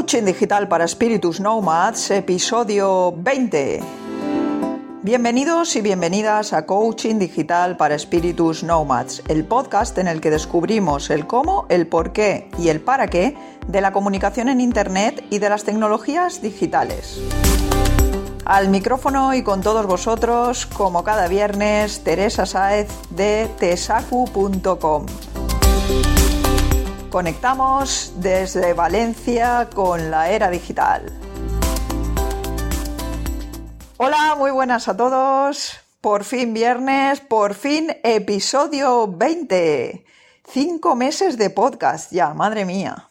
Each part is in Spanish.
Coaching Digital para Spiritus Nomads, episodio 20. Bienvenidos y bienvenidas a Coaching Digital para Spiritus Nomads, el podcast en el que descubrimos el cómo, el por qué y el para qué de la comunicación en Internet y de las tecnologías digitales. Al micrófono y con todos vosotros, como cada viernes, Teresa Saez de tesacu.com. Conectamos desde Valencia con la era digital. Hola, muy buenas a todos. Por fin viernes, por fin episodio 20. Cinco meses de podcast ya, madre mía.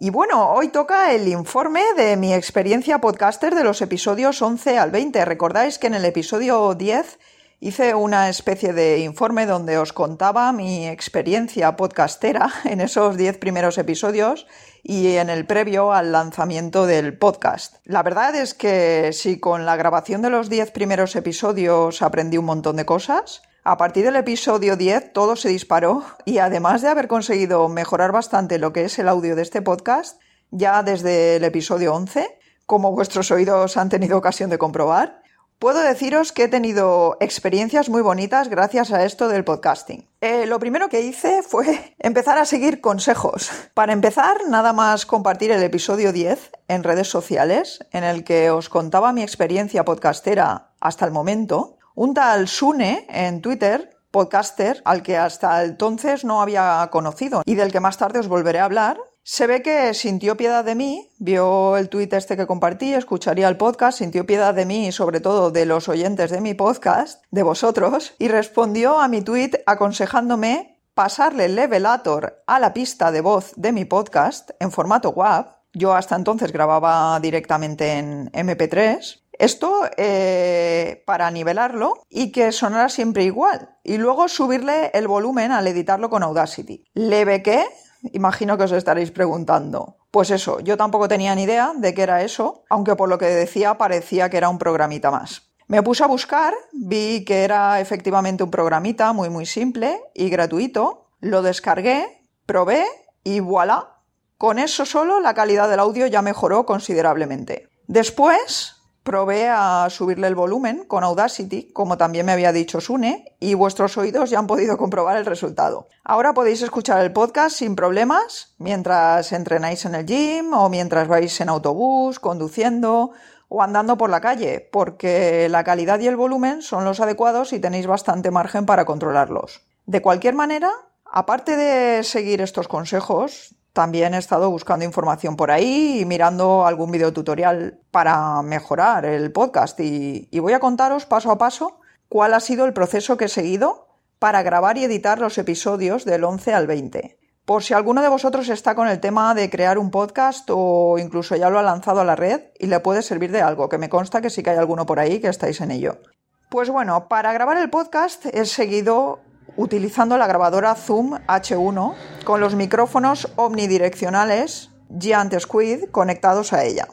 Y bueno, hoy toca el informe de mi experiencia podcaster de los episodios 11 al 20. Recordáis que en el episodio 10 Hice una especie de informe donde os contaba mi experiencia podcastera en esos 10 primeros episodios y en el previo al lanzamiento del podcast. La verdad es que si con la grabación de los 10 primeros episodios aprendí un montón de cosas, a partir del episodio 10 todo se disparó y además de haber conseguido mejorar bastante lo que es el audio de este podcast, ya desde el episodio 11, como vuestros oídos han tenido ocasión de comprobar, Puedo deciros que he tenido experiencias muy bonitas gracias a esto del podcasting. Eh, lo primero que hice fue empezar a seguir consejos. Para empezar, nada más compartir el episodio 10 en redes sociales, en el que os contaba mi experiencia podcastera hasta el momento. Un tal Sune en Twitter podcaster al que hasta entonces no había conocido y del que más tarde os volveré a hablar, se ve que sintió piedad de mí, vio el tuit este que compartí, escucharía el podcast, sintió piedad de mí y sobre todo de los oyentes de mi podcast, de vosotros, y respondió a mi tuit aconsejándome pasarle el levelator a la pista de voz de mi podcast en formato WAV. Yo hasta entonces grababa directamente en MP3. Esto eh, para nivelarlo y que sonara siempre igual. Y luego subirle el volumen al editarlo con Audacity. Le bequé Imagino que os estaréis preguntando. Pues eso, yo tampoco tenía ni idea de qué era eso, aunque por lo que decía parecía que era un programita más. Me puse a buscar, vi que era efectivamente un programita muy muy simple y gratuito, lo descargué, probé y voilà. Con eso solo la calidad del audio ya mejoró considerablemente. Después Probé a subirle el volumen con Audacity, como también me había dicho Sune, y vuestros oídos ya han podido comprobar el resultado. Ahora podéis escuchar el podcast sin problemas mientras entrenáis en el gym o mientras vais en autobús, conduciendo o andando por la calle, porque la calidad y el volumen son los adecuados y tenéis bastante margen para controlarlos. De cualquier manera, aparte de seguir estos consejos, también he estado buscando información por ahí y mirando algún video tutorial para mejorar el podcast y, voy a contaros paso a paso cuál ha sido el proceso que he seguido para grabar y editar los episodios del 11 al 20. Por si alguno de vosotros está con el tema de crear un podcast o incluso ya lo ha lanzado a la red y le puede servir de algo, que me consta que sí que hay alguno por ahí que estáis en ello. Pues bueno, para grabar el podcast he seguido utilizando la grabadora Zoom H1 con los micrófonos omnidireccionales Giant Squid conectados a ella.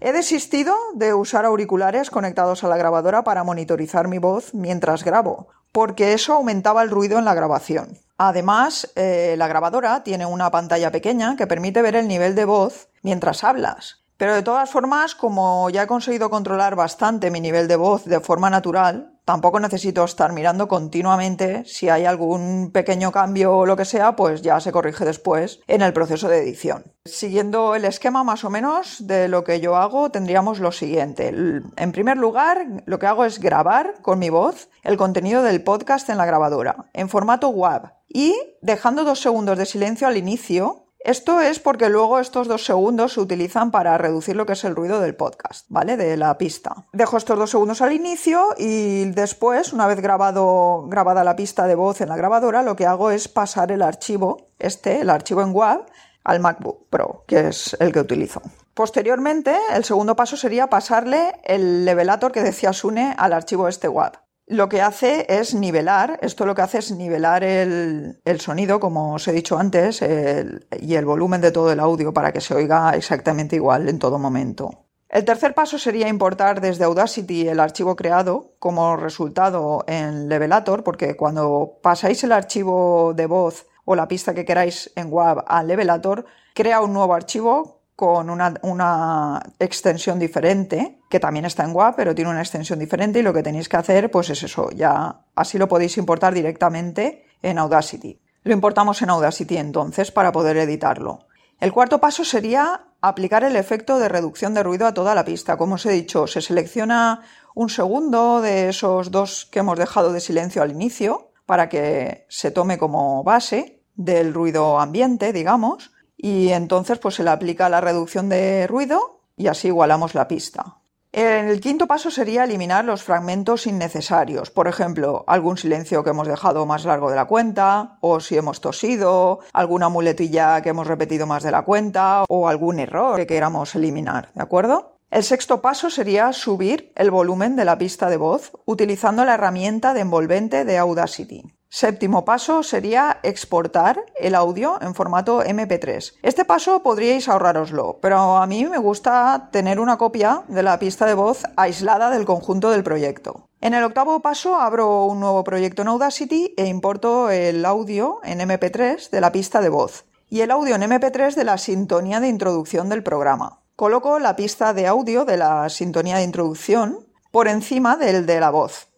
He desistido de usar auriculares conectados a la grabadora para monitorizar mi voz mientras grabo, porque eso aumentaba el ruido en la grabación. Además, eh, la grabadora tiene una pantalla pequeña que permite ver el nivel de voz mientras hablas. Pero de todas formas, como ya he conseguido controlar bastante mi nivel de voz de forma natural, tampoco necesito estar mirando continuamente si hay algún pequeño cambio o lo que sea, pues ya se corrige después en el proceso de edición. Siguiendo el esquema más o menos de lo que yo hago, tendríamos lo siguiente. En primer lugar, lo que hago es grabar con mi voz el contenido del podcast en la grabadora, en formato WAV, y dejando dos segundos de silencio al inicio esto es porque luego estos dos segundos se utilizan para reducir lo que es el ruido del podcast, ¿vale? De la pista. Dejo estos dos segundos al inicio y después, una vez grabado, grabada la pista de voz en la grabadora, lo que hago es pasar el archivo, este, el archivo en WAV, al MacBook Pro, que es el que utilizo. Posteriormente, el segundo paso sería pasarle el levelator que decía Sune al archivo este WAV lo que hace es nivelar, esto lo que hace es nivelar el, sonido, como os he dicho antes, y el volumen de todo el audio para que se oiga exactamente igual en todo momento. El tercer paso sería importar desde Audacity el archivo creado como resultado en Levelator, porque cuando pasáis el archivo de voz o la pista que queráis en WAV a Levelator, crea un nuevo archivo con una, extensión diferente, que también está en WAP, pero tiene una extensión diferente y lo que tenéis que hacer pues es eso, ya así lo podéis importar directamente en Audacity. Lo importamos en Audacity entonces para poder editarlo. El cuarto paso sería aplicar el efecto de reducción de ruido a toda la pista. Como os he dicho, se selecciona un segundo de esos dos que hemos dejado de silencio al inicio para que se tome como base del ruido ambiente, digamos, y entonces pues se le aplica la reducción de ruido y así igualamos la pista. El quinto paso sería eliminar los fragmentos innecesarios, por ejemplo, algún silencio que hemos dejado más largo de la cuenta, o si hemos tosido, alguna muletilla que hemos repetido más de la cuenta, o algún error que queramos eliminar, ¿de acuerdo? El sexto paso sería subir el volumen de la pista de voz utilizando la herramienta de envolvente de Audacity. Séptimo paso sería exportar el audio en formato MP3. Este paso podríais ahorraroslo, pero a mí me gusta tener una copia de la pista de voz aislada del conjunto del proyecto. En el octavo paso abro un nuevo proyecto en Audacity e importo el audio en MP3 de la pista de voz y el audio en MP3 de la sintonía de introducción del programa. Coloco la pista de audio de la sintonía de introducción por encima del de la voz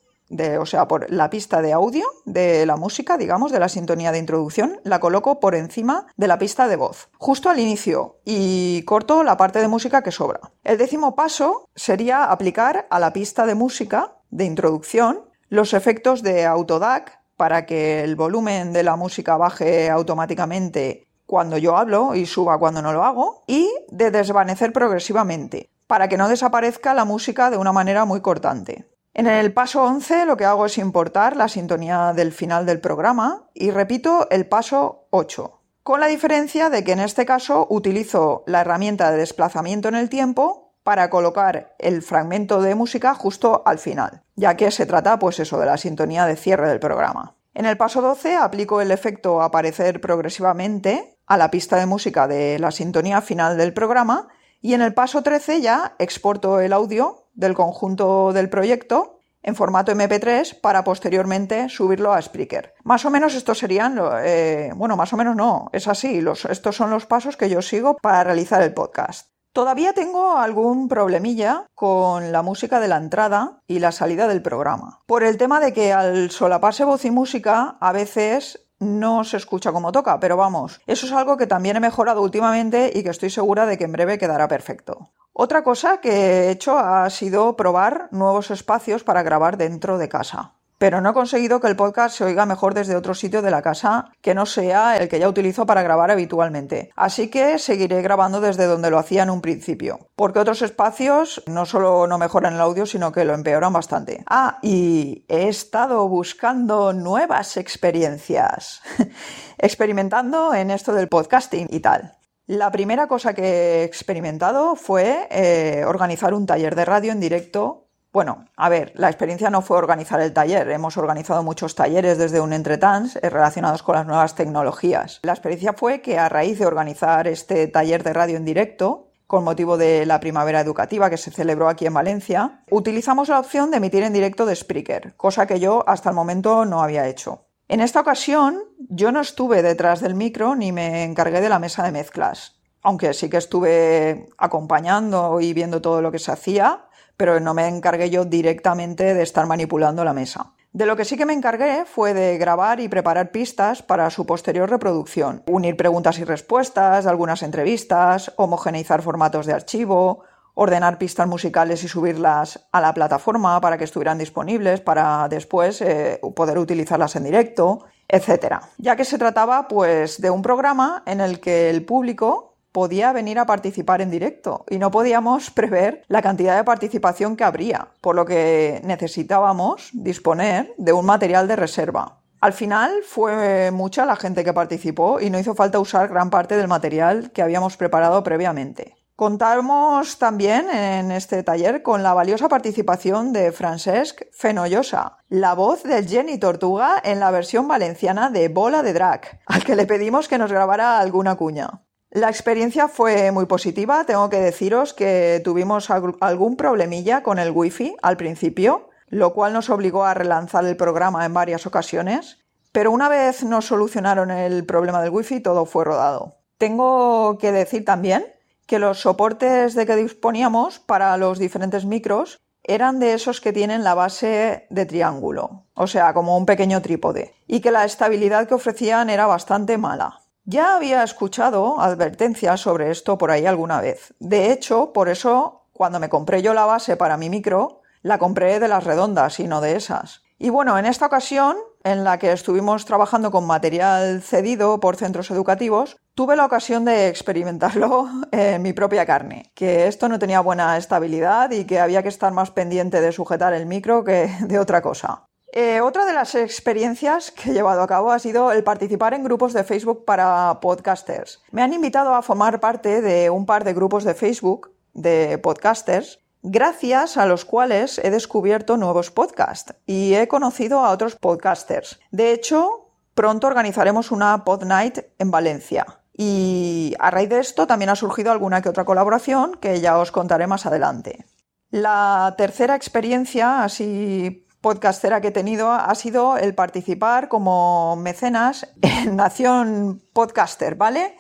o sea, por la pista de audio de la música, digamos, de la sintonía de introducción, la coloco por encima de la pista de voz, justo al inicio, y corto la parte de música que sobra. El décimo paso sería aplicar a la pista de música de introducción los efectos de autodac para que el volumen de la música baje automáticamente cuando yo hablo y suba cuando no lo hago, y de desvanecer progresivamente, para que no desaparezca la música de una manera muy cortante. En el paso 11 lo que hago es importar la sintonía del final del programa y repito el paso 8, con la diferencia de que en este caso utilizo la herramienta de desplazamiento en el tiempo para colocar el fragmento de música justo al final, ya que se trata pues eso de la sintonía de cierre del programa. En el paso 12 aplico el efecto aparecer progresivamente a la pista de música de la sintonía final del programa y en el paso 13 ya exporto el audio del conjunto del proyecto en formato MP3 para posteriormente subirlo a Spreaker. Más o menos estos serían, eh, bueno, más o menos no, es así, estos son los pasos que yo sigo para realizar el podcast. Todavía tengo algún problemilla con la música de la entrada y la salida del programa. Por el tema de que al solaparse voz y música a veces no se escucha como toca, pero vamos, eso es algo que también he mejorado últimamente y que estoy segura de que en breve quedará perfecto. Otra cosa que he hecho ha sido probar nuevos espacios para grabar dentro de casa pero no he conseguido que el podcast se oiga mejor desde otro sitio de la casa que no sea el que ya utilizo para grabar habitualmente. Así que seguiré grabando desde donde lo hacía en un principio, porque otros espacios no solo no mejoran el audio, sino que lo empeoran bastante. Ah, y he estado buscando nuevas experiencias, experimentando en esto del podcasting y tal. La primera cosa que he experimentado fue eh, organizar un taller de radio en directo bueno, a ver, la experiencia no fue organizar el taller. Hemos organizado muchos talleres desde un entretans eh, relacionados con las nuevas tecnologías. La experiencia fue que a raíz de organizar este taller de radio en directo, con motivo de la primavera educativa que se celebró aquí en Valencia, utilizamos la opción de emitir en directo de Spreaker, cosa que yo hasta el momento no había hecho. En esta ocasión yo no estuve detrás del micro ni me encargué de la mesa de mezclas, aunque sí que estuve acompañando y viendo todo lo que se hacía pero no me encargué yo directamente de estar manipulando la mesa. De lo que sí que me encargué fue de grabar y preparar pistas para su posterior reproducción, unir preguntas y respuestas algunas entrevistas, homogeneizar formatos de archivo, ordenar pistas musicales y subirlas a la plataforma para que estuvieran disponibles para después eh, poder utilizarlas en directo, etc. Ya que se trataba pues de un programa en el que el público podía venir a participar en directo y no podíamos prever la cantidad de participación que habría, por lo que necesitábamos disponer de un material de reserva. Al final fue mucha la gente que participó y no hizo falta usar gran parte del material que habíamos preparado previamente. Contamos también en este taller con la valiosa participación de Francesc Fenollosa, la voz de Jenny Tortuga en la versión valenciana de Bola de Drag, al que le pedimos que nos grabara alguna cuña. La experiencia fue muy positiva. Tengo que deciros que tuvimos algún problemilla con el wifi al principio, lo cual nos obligó a relanzar el programa en varias ocasiones. Pero una vez nos solucionaron el problema del wifi, todo fue rodado. Tengo que decir también que los soportes de que disponíamos para los diferentes micros eran de esos que tienen la base de triángulo, o sea, como un pequeño trípode, y que la estabilidad que ofrecían era bastante mala. Ya había escuchado advertencias sobre esto por ahí alguna vez. De hecho, por eso, cuando me compré yo la base para mi micro, la compré de las redondas y no de esas. Y bueno, en esta ocasión, en la que estuvimos trabajando con material cedido por centros educativos, tuve la ocasión de experimentarlo en mi propia carne, que esto no tenía buena estabilidad y que había que estar más pendiente de sujetar el micro que de otra cosa. Eh, otra de las experiencias que he llevado a cabo ha sido el participar en grupos de Facebook para podcasters. Me han invitado a formar parte de un par de grupos de Facebook de podcasters gracias a los cuales he descubierto nuevos podcasts y he conocido a otros podcasters. De hecho, pronto organizaremos una Pod Night en Valencia. Y a raíz de esto también ha surgido alguna que otra colaboración que ya os contaré más adelante. La tercera experiencia así podcastera que he tenido ha sido el participar como mecenas en Nación Podcaster, ¿vale?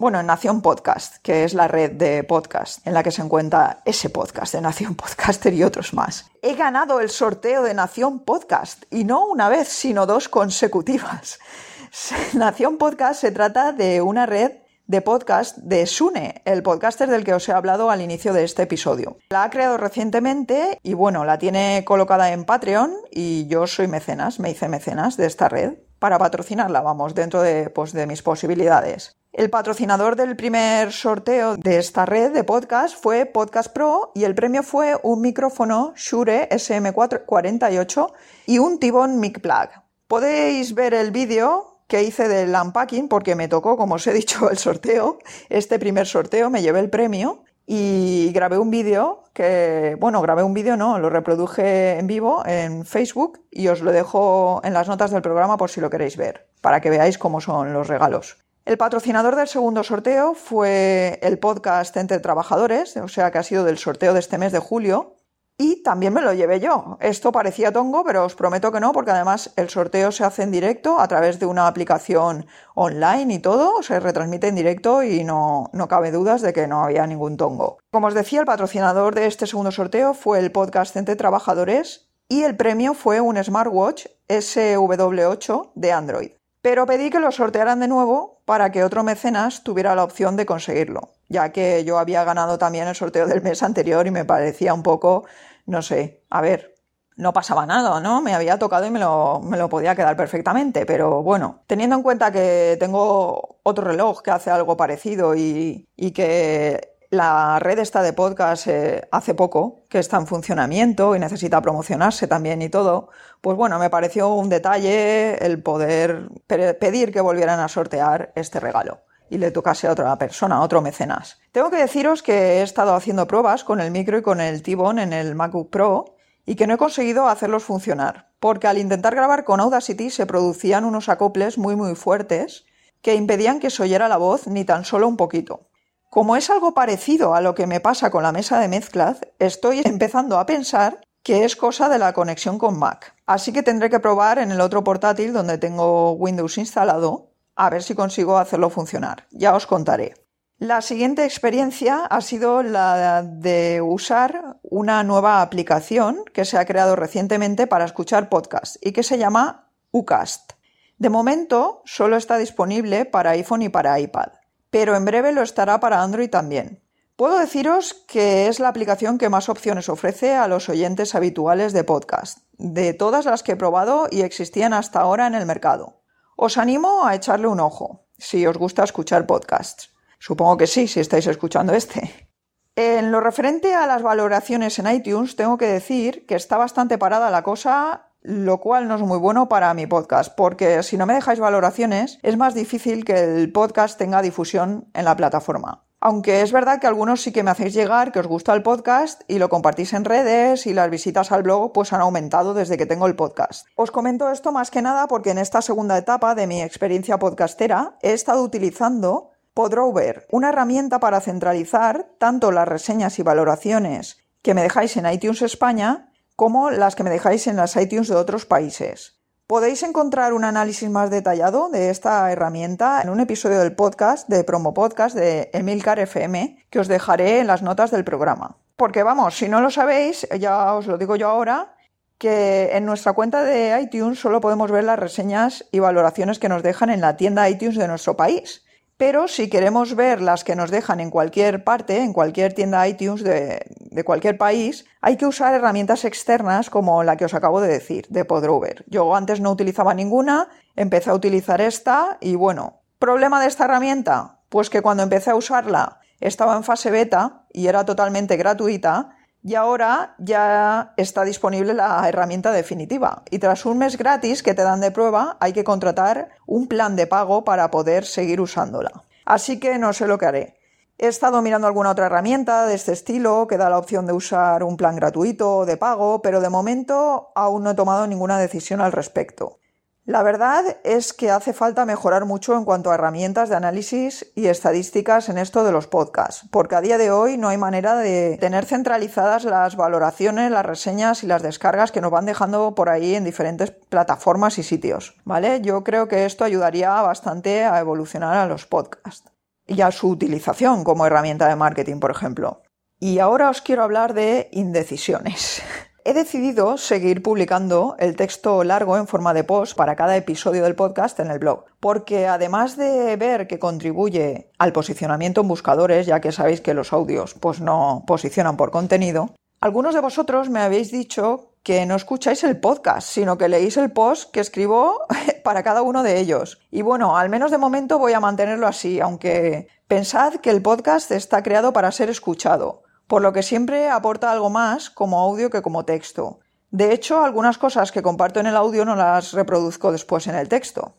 Bueno, en Nación Podcast, que es la red de podcast en la que se encuentra ese podcast de Nación Podcaster y otros más. He ganado el sorteo de Nación Podcast y no una vez, sino dos consecutivas. Nación Podcast se trata de una red de podcast de Sune, el podcaster del que os he hablado al inicio de este episodio. La ha creado recientemente y bueno, la tiene colocada en Patreon y yo soy mecenas, me hice mecenas de esta red para patrocinarla, vamos, dentro de, pues, de mis posibilidades. El patrocinador del primer sorteo de esta red de podcast fue Podcast Pro y el premio fue un micrófono Shure SM48 y un Tibon Mic Plug. Podéis ver el vídeo que hice del unpacking porque me tocó, como os he dicho, el sorteo. Este primer sorteo me llevé el premio y grabé un vídeo que, bueno, grabé un vídeo, no, lo reproduje en vivo en Facebook y os lo dejo en las notas del programa por si lo queréis ver, para que veáis cómo son los regalos. El patrocinador del segundo sorteo fue el podcast Entre Trabajadores, o sea que ha sido del sorteo de este mes de julio. Y también me lo llevé yo. Esto parecía tongo, pero os prometo que no, porque además el sorteo se hace en directo a través de una aplicación online y todo, se retransmite en directo y no, no cabe dudas de que no había ningún tongo. Como os decía, el patrocinador de este segundo sorteo fue el podcast Entre Trabajadores y el premio fue un smartwatch SW8 de Android pero pedí que lo sortearan de nuevo para que otro mecenas tuviera la opción de conseguirlo, ya que yo había ganado también el sorteo del mes anterior y me parecía un poco, no sé, a ver, no pasaba nada, ¿no? Me había tocado y me lo, me lo, podía quedar perfectamente, pero bueno, teniendo en cuenta que tengo otro reloj que hace algo parecido y, y que la red está de podcast eh, hace poco, que está en funcionamiento y necesita promocionarse también y todo, pues bueno, me pareció un detalle el poder pedir que volvieran a sortear este regalo y le tocase a otra persona, a otro mecenas. Tengo que deciros que he estado haciendo pruebas con el micro y con el T-Bone en el MacBook Pro y que no he conseguido hacerlos funcionar, porque al intentar grabar con Audacity se producían unos acoples muy muy fuertes que impedían que se oyera la voz ni tan solo un poquito. Como es algo parecido a lo que me pasa con la mesa de mezclas, estoy empezando a pensar que es cosa de la conexión con Mac. Así que tendré que probar en el otro portátil donde tengo Windows instalado a ver si consigo hacerlo funcionar. Ya os contaré. La siguiente experiencia ha sido la de usar una nueva aplicación que se ha creado recientemente para escuchar podcasts y que se llama Ucast. De momento solo está disponible para iPhone y para iPad pero en breve lo estará para Android también. Puedo deciros que es la aplicación que más opciones ofrece a los oyentes habituales de podcast, de todas las que he probado y existían hasta ahora en el mercado. Os animo a echarle un ojo, si os gusta escuchar podcasts. Supongo que sí, si estáis escuchando este. En lo referente a las valoraciones en iTunes, tengo que decir que está bastante parada la cosa lo cual no es muy bueno para mi podcast, porque si no me dejáis valoraciones, es más difícil que el podcast tenga difusión en la plataforma. Aunque es verdad que algunos sí que me hacéis llegar que os gusta el podcast y lo compartís en redes y las visitas al blog pues han aumentado desde que tengo el podcast. Os comento esto más que nada porque en esta segunda etapa de mi experiencia podcastera he estado utilizando Podrover, una herramienta para centralizar tanto las reseñas y valoraciones que me dejáis en iTunes España como las que me dejáis en las iTunes de otros países. Podéis encontrar un análisis más detallado de esta herramienta en un episodio del podcast de Promo Podcast de Emilcar FM que os dejaré en las notas del programa. Porque vamos, si no lo sabéis, ya os lo digo yo ahora, que en nuestra cuenta de iTunes solo podemos ver las reseñas y valoraciones que nos dejan en la tienda iTunes de nuestro país. Pero si queremos ver las que nos dejan en cualquier parte, en cualquier tienda iTunes de, cualquier país, hay que usar herramientas externas como la que os acabo de decir, de Podrover. Yo antes no utilizaba ninguna, empecé a utilizar esta y bueno, ¿problema de esta herramienta? Pues que cuando empecé a usarla estaba en fase beta y era totalmente gratuita y ahora ya está disponible la herramienta definitiva. Y tras un mes gratis que te dan de prueba, hay que contratar un plan de pago para poder seguir usándola. Así que no sé lo que haré. He estado mirando alguna otra herramienta de este estilo que da la opción de usar un plan gratuito o de pago, pero de momento aún no he tomado ninguna decisión al respecto. La verdad es que hace falta mejorar mucho en cuanto a herramientas de análisis y estadísticas en esto de los podcasts, porque a día de hoy no hay manera de tener centralizadas las valoraciones, las reseñas y las descargas que nos van dejando por ahí en diferentes plataformas y sitios, ¿vale? Yo creo que esto ayudaría bastante a evolucionar a los podcasts y a su utilización como herramienta de marketing, por ejemplo. Y ahora os quiero hablar de indecisiones. He decidido seguir publicando el texto largo en forma de post para cada episodio del podcast en el blog, porque además de ver que contribuye al posicionamiento en buscadores, ya que sabéis que los audios pues no posicionan por contenido, algunos de vosotros me habéis dicho que no escucháis el podcast, sino que leéis el post que escribo para cada uno de ellos. Y bueno, al menos de momento voy a mantenerlo así, aunque pensad que el podcast está creado para ser escuchado por lo que siempre aporta algo más como audio que como texto. De hecho, algunas cosas que comparto en el audio no las reproduzco después en el texto.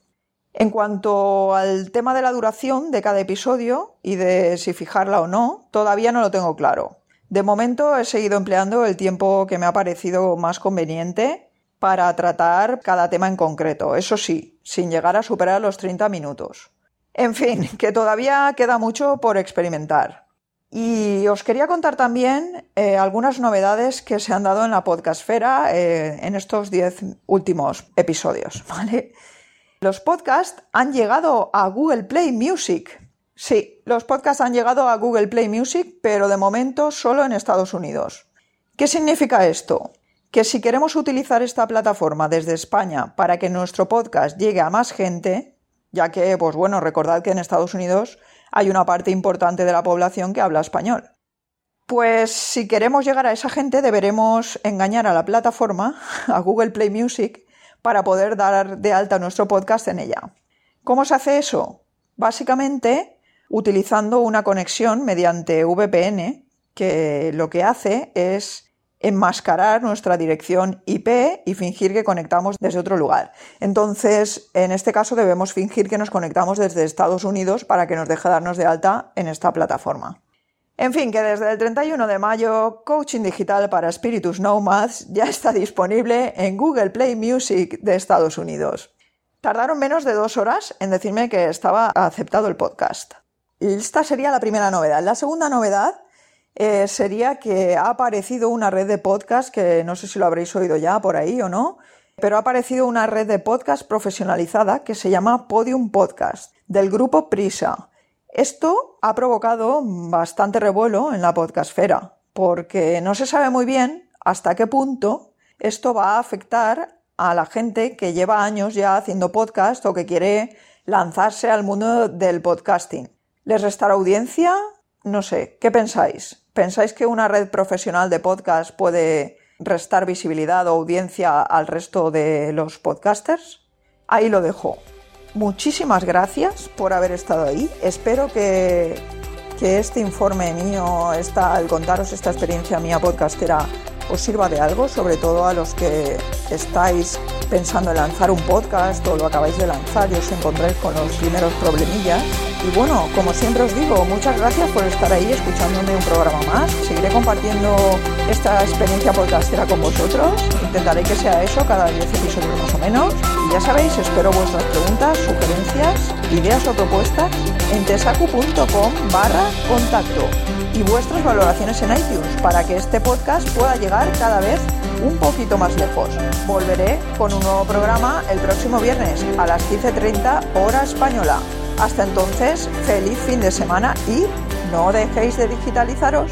En cuanto al tema de la duración de cada episodio y de si fijarla o no, todavía no lo tengo claro. De momento he seguido empleando el tiempo que me ha parecido más conveniente para tratar cada tema en concreto, eso sí, sin llegar a superar los 30 minutos. En fin, que todavía queda mucho por experimentar. Y os quería contar también eh, algunas novedades que se han dado en la podcastfera eh, en estos 10 últimos episodios, ¿vale? Los podcasts han llegado a Google Play Music. Sí, los podcasts han llegado a Google Play Music, pero de momento solo en Estados Unidos. ¿Qué significa esto? Que si queremos utilizar esta plataforma desde España para que nuestro podcast llegue a más gente, ya que, pues bueno, recordad que en Estados Unidos hay una parte importante de la población que habla español. Pues si queremos llegar a esa gente deberemos engañar a la plataforma, a Google Play Music, para poder dar de alta nuestro podcast en ella. ¿Cómo se hace eso? Básicamente utilizando una conexión mediante VPN que lo que hace es enmascarar nuestra dirección IP y fingir que conectamos desde otro lugar. Entonces, en este caso debemos fingir que nos conectamos desde Estados Unidos para que nos deje darnos de alta en esta plataforma. En fin, que desde el 31 de mayo, Coaching Digital para Spiritus Nomads ya está disponible en Google Play Music de Estados Unidos. Tardaron menos de dos horas en decirme que estaba aceptado el podcast. Esta sería la primera novedad. La segunda novedad eh, sería que ha aparecido una red de podcast, que no sé si lo habréis oído ya por ahí o no, pero ha aparecido una red de podcast profesionalizada que se llama Podium Podcast, del grupo Prisa. Esto ha provocado bastante revuelo en la podcastfera, porque no se sabe muy bien hasta qué punto esto va a afectar a la gente que lleva años ya haciendo podcast o que quiere lanzarse al mundo del podcasting. ¿Les restará audiencia? No sé, ¿qué pensáis? ¿Pensáis que una red profesional de podcast puede restar visibilidad o audiencia al resto de los podcasters? Ahí lo dejo. Muchísimas gracias por haber estado ahí. Espero que, que este informe mío, esta, al contaros esta experiencia mía podcastera, os sirva de algo, sobre todo a los que estáis pensando en lanzar un podcast o lo acabáis de lanzar y os encontráis con los primeros problemillas. Y bueno, como siempre os digo, muchas gracias por estar ahí escuchándome un programa más. Seguiré compartiendo esta experiencia podcastera con vosotros. Intentaré que sea eso cada 10 episodios más o menos. Y ya sabéis, espero vuestras preguntas, sugerencias, ideas o propuestas en tesacu.com barra contacto. Y vuestras valoraciones en iTunes para que este podcast pueda llegar cada vez un poquito más lejos. Volveré con un nuevo programa el próximo viernes a las 15.30 hora española. Hasta entonces, feliz fin de semana y no dejéis de digitalizaros.